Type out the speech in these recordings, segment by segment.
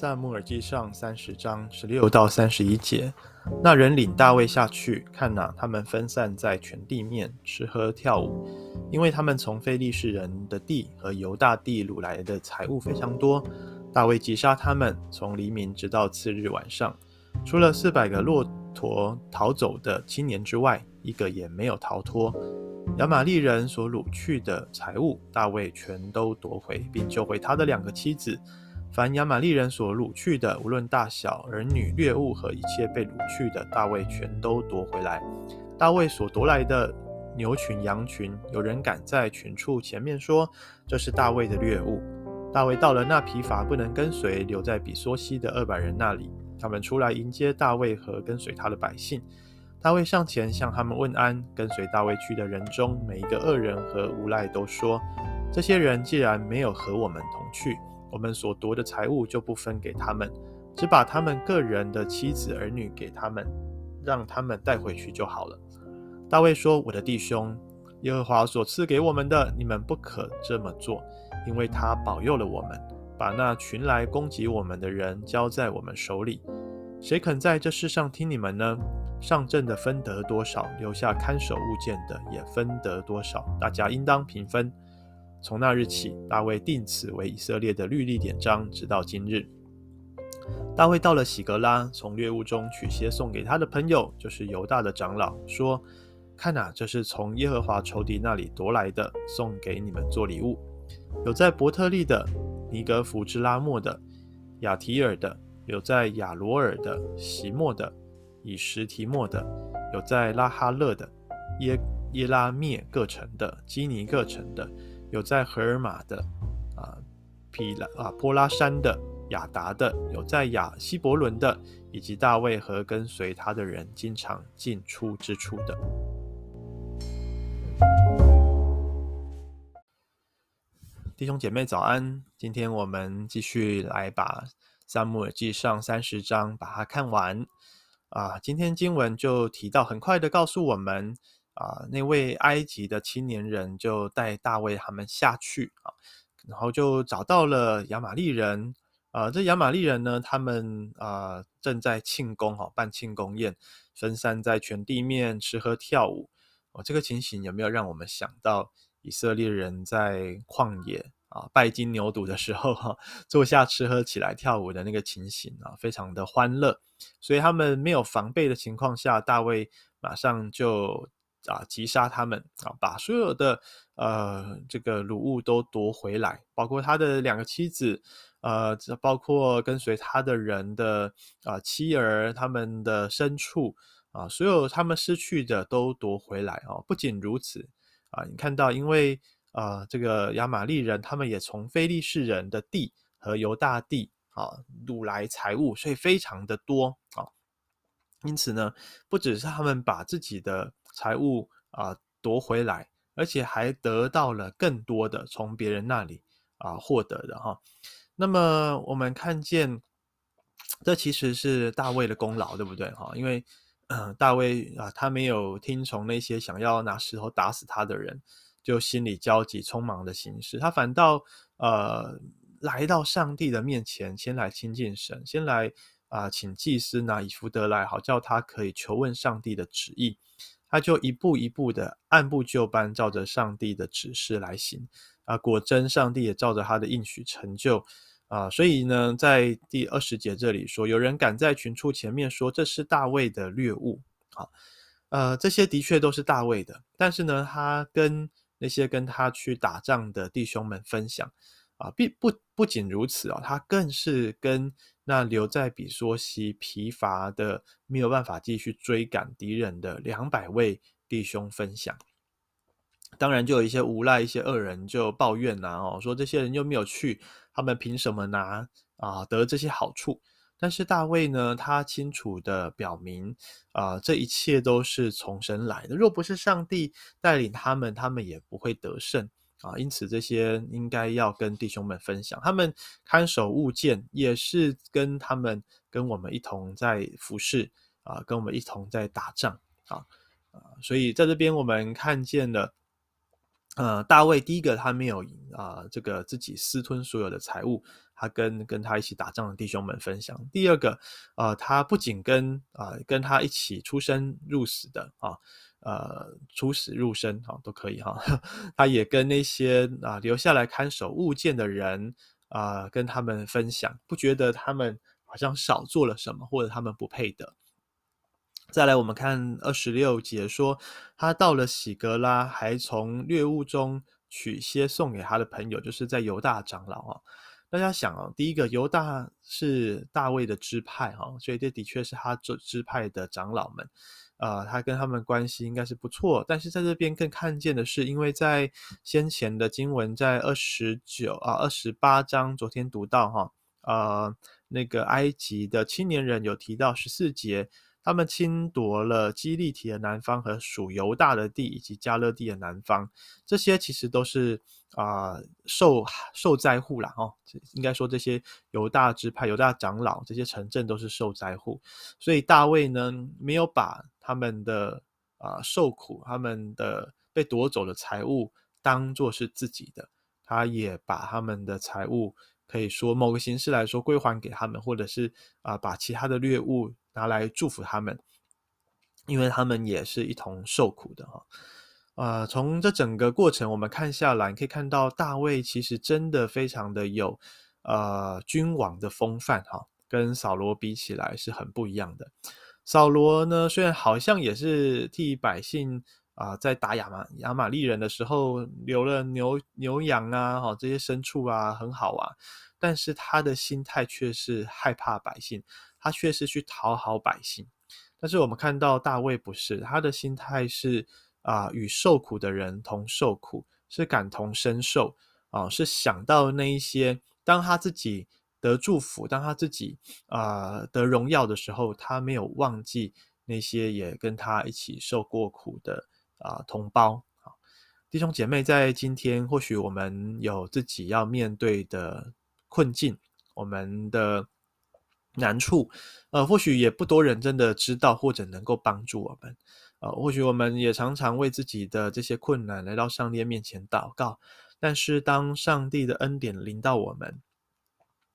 撒母耳记上三十章十六到三十一节，那人领大卫下去，看哪，他们分散在全地面，吃喝跳舞，因为他们从非利士人的地和犹大地掳来的财物非常多。大卫击杀他们，从黎明直到次日晚上，除了四百个骆驼逃走的青年之外，一个也没有逃脱。亚玛力人所掳去的财物，大卫全都夺回，并救回他的两个妻子。凡亚玛利人所掳去的，无论大小、儿女、掠物和一切被掳去的，大卫全都夺回来。大卫所夺来的牛群、羊群，有人敢在群畜前面说，这是大卫的掠物。大卫到了那疲乏不能跟随，留在比梭西的二百人那里。他们出来迎接大卫和跟随他的百姓。大卫上前向他们问安。跟随大卫去的人中，每一个恶人和无赖都说：这些人既然没有和我们同去。我们所夺的财物就不分给他们，只把他们个人的妻子儿女给他们，让他们带回去就好了。大卫说：“我的弟兄，耶和华所赐给我们的，你们不可这么做，因为他保佑了我们，把那群来攻击我们的人交在我们手里。谁肯在这世上听你们呢？上阵的分得多少，留下看守物件的也分得多少，大家应当平分。”从那日起，大卫定此为以色列的律例典章，直到今日。大卫到了喜格拉，从猎物中取些送给他的朋友，就是犹大的长老，说：“看哪，这是从耶和华仇敌那里夺来的，送给你们做礼物。有在伯特利的、尼格弗之拉莫的、雅提尔的，有在亚罗尔的、席莫的、以什提莫的，有在拉哈勒的、耶耶拉灭各城的、基尼各城的。”有在荷尔玛的，啊，毗拉啊波拉山的亚达的，有在亚西伯仑的，以及大卫和跟随他的人经常进出之处的。弟兄姐妹早安，今天我们继续来把撒母耳记上三十章把它看完啊。今天经文就提到，很快的告诉我们。啊，那位埃及的青年人就带大卫他们下去啊，然后就找到了亚玛利人。啊，这亚玛利人呢，他们啊正在庆功哈，办庆功宴，分散在全地面吃喝跳舞。哦，这个情形有没有让我们想到以色列人在旷野啊拜金牛犊的时候哈，坐下吃喝起来跳舞的那个情形啊，非常的欢乐。所以他们没有防备的情况下，大卫马上就。啊！击杀他们啊！把所有的呃这个掳物都夺回来，包括他的两个妻子，呃，包括跟随他的人的啊妻儿，他们的牲畜啊，所有他们失去的都夺回来啊！不仅如此啊，你看到，因为啊这个亚玛力人，他们也从非利士人的地和犹大地啊掳来财物，所以非常的多啊。因此呢，不只是他们把自己的财物啊夺回来，而且还得到了更多的从别人那里啊获得的哈。那么我们看见，这其实是大卫的功劳，对不对哈？因为嗯、大卫啊，他没有听从那些想要拿石头打死他的人，就心里焦急、匆忙的行事，他反倒呃来到上帝的面前，先来亲近神，先来啊请祭司拿以弗得来，好叫他可以求问上帝的旨意。他就一步一步的按部就班，照着上帝的指示来行啊，果真上帝也照着他的应许成就啊。所以呢，在第二十节这里说，有人敢在群畜前面说，这是大卫的掠物啊，呃，这些的确都是大卫的，但是呢，他跟那些跟他去打仗的弟兄们分享啊，并不不仅如此啊，他更是跟。那留在比索西疲乏的，没有办法继续追赶敌人的两百位弟兄分享，当然就有一些无赖、一些恶人就抱怨呐，哦，说这些人又没有去，他们凭什么拿啊得这些好处？但是大卫呢，他清楚的表明啊，这一切都是从神来的，若不是上帝带领他们，他们也不会得胜。啊，因此这些应该要跟弟兄们分享。他们看守物件，也是跟他们跟我们一同在服侍啊，跟我们一同在打仗啊啊。所以在这边我们看见了，呃，大卫第一个他没有啊、呃，这个自己私吞所有的财物，他跟跟他一起打仗的弟兄们分享。第二个，呃，他不仅跟啊、跟他一起出生入死的啊，呃，出死入生啊都可以哈，他也跟那些啊、留下来看守物件的人啊、跟他们分享，不觉得他们好像少做了什么，或者他们不配的。再来，我们看二十六节说，他到了喜格拉，还从掠物中取些送给他的朋友，就是在犹大长老啊。大家想啊，第一个犹大是大卫的支派哈，所以这的确是他这支派的长老们，啊，他跟他们关系应该是不错。但是在这边更看见的是，因为在先前的经文在二十九啊二十八章，昨天读到哈，呃，那个埃及的青年人有提到十四节。他们侵夺了基利提的南方和属犹大的地，以及加勒地的南方，这些其实都是啊、受受灾户啦哦，应该说这些犹大支派、犹大长老这些城镇都是受灾户，所以大卫呢没有把他们的啊、受苦、他们的被夺走的财物当做是自己的，他也把他们的财物可以说某个形式来说归还给他们，或者是啊、把其他的掠物。拿来祝福他们，因为他们也是一同受苦的哈。呃，从这整个过程我们看下来，可以看到大卫其实真的非常的有呃君王的风范哈，跟扫罗比起来是很不一样的。扫罗呢，虽然好像也是替百姓啊、在打亚玛亚玛力人的时候留了牛牛羊啊，哈这些牲畜啊很好啊，但是他的心态却是害怕百姓。他却是去讨好百姓，但是我们看到大卫不是，他的心态是啊、呃，与受苦的人同受苦，是感同身受啊、是想到那一些，当他自己得祝福，当他自己啊、得荣耀的时候，他没有忘记那些也跟他一起受过苦的啊、同胞，弟兄姐妹，在今天或许我们有自己要面对的困境，我们的。难处，呃，或许也不多人真的知道或者能够帮助我们，呃，或许我们也常常为自己的这些困难来到上帝面前祷告，但是当上帝的恩典临到我们，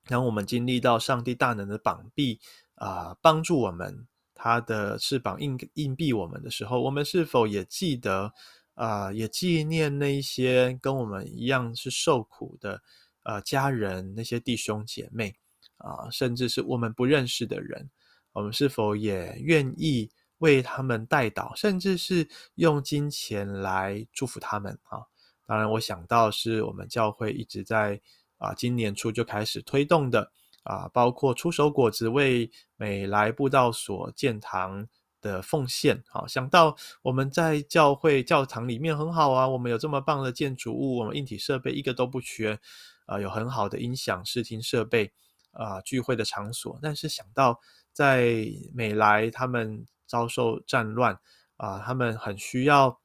当我们经历到上帝大能的膀臂啊、帮助我们，他的翅膀硬硬币我们的时候，我们是否也记得啊、也纪念那些跟我们一样是受苦的呃家人，那些弟兄姐妹？啊，甚至是我们不认识的人，我们是否也愿意为他们代祷，甚至是用金钱来祝福他们啊？当然，我想到是我们教会一直在啊，今年初就开始推动的啊，包括出手果子为美来布道所建堂的奉献。好，想到我们在教会教堂里面很好啊，我们有这么棒的建筑物，我们硬体设备一个都不缺，啊，有很好的音响、视听设备。啊，聚会的场所，但是想到在美来他们遭受战乱啊，他们很需要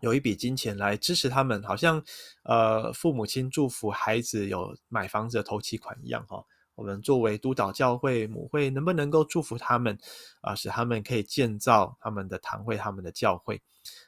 有一笔金钱来支持他们，好像呃父母亲祝福孩子有买房子的头期款一样哈。我们作为督导教会母会，能不能够祝福他们啊，使他们可以建造他们的堂会、他们的教会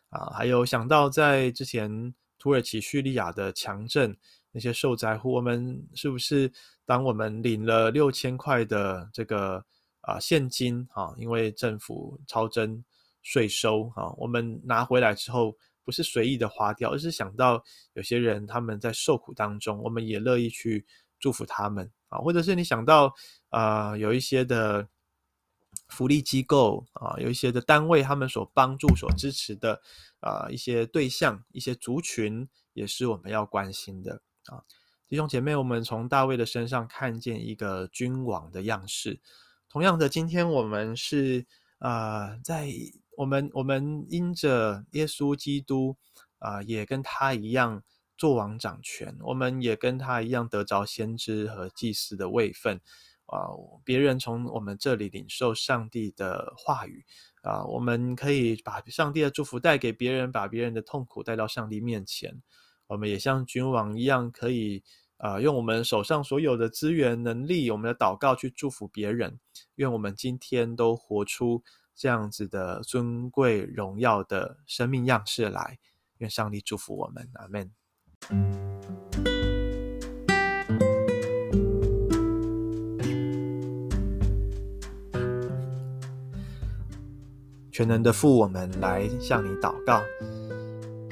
啊？还有想到在之前土耳其叙利亚的强震。那些受灾户，我们是不是当我们领了六千块的这个啊现金啊，因为政府超征税收啊，我们拿回来之后不是随意的花掉，而是想到有些人他们在受苦当中，我们也乐意去祝福他们啊，或者是你想到啊有一些的福利机构啊，有一些的单位他们所帮助、所支持的啊一些对象、一些族群，也是我们要关心的。啊，弟兄姐妹，我们从大卫的身上看见一个君王的样式。同样的，今天我们是啊、呃，在我们我们因着耶稣基督啊、也跟他一样作王掌权，我们也跟他一样得着先知和祭司的位分啊。别人从我们这里领受上帝的话语啊，我们可以把上帝的祝福带给别人，把别人的痛苦带到上帝面前。我们也像君王一样，可以啊、用我们手上所有的资源、能力，我们的祷告去祝福别人。愿我们今天都活出这样子的尊贵荣耀的生命样式来。愿上帝祝福我们，阿门。全能的父，我们来向你祷告。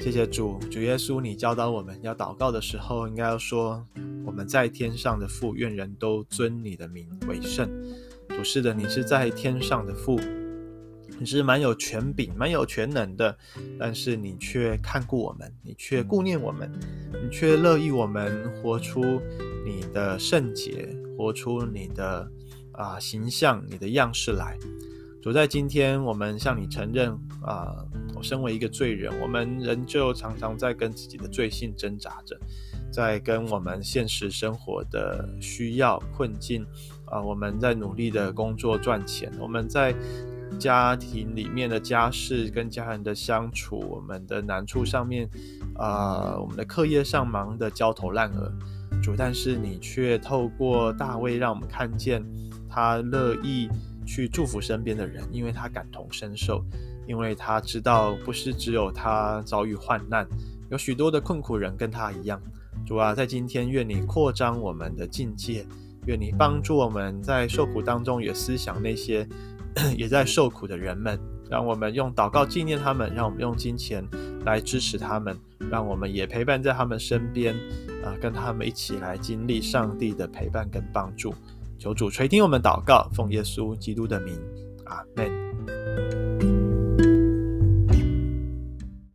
谢谢主，主耶稣，你教导我们要祷告的时候，应该要说：“我们在天上的父，愿人都尊你的名为圣。”主是的，你是在天上的父，你是蛮有权柄、蛮有全能的，但是你却看顾我们，你却顾念我们，你却乐意我们活出你的圣洁，活出你的啊、形象、你的样式来。主在今天，我们向你承认啊、我身为一个罪人，我们仍旧常常在跟自己的罪性挣扎着，在跟我们现实生活的需要困境啊、我们在努力的工作赚钱，我们在家庭里面的家事跟家人的相处，我们的难处上面啊、我们的课业上忙得焦头烂额。主，但是你却透过大卫让我们看见他乐意。去祝福身边的人，因为他感同身受，因为他知道不是只有他遭遇患难，有许多的困苦人跟他一样。主啊，在今天，愿你扩张我们的境界，愿你帮助我们在受苦当中也思想那些 也在受苦的人们，让我们用祷告纪念他们，让我们用金钱来支持他们，让我们也陪伴在他们身边，啊、跟他们一起来经历上帝的陪伴跟帮助。求主垂听我们祷告，奉耶稣基督的名，阿门。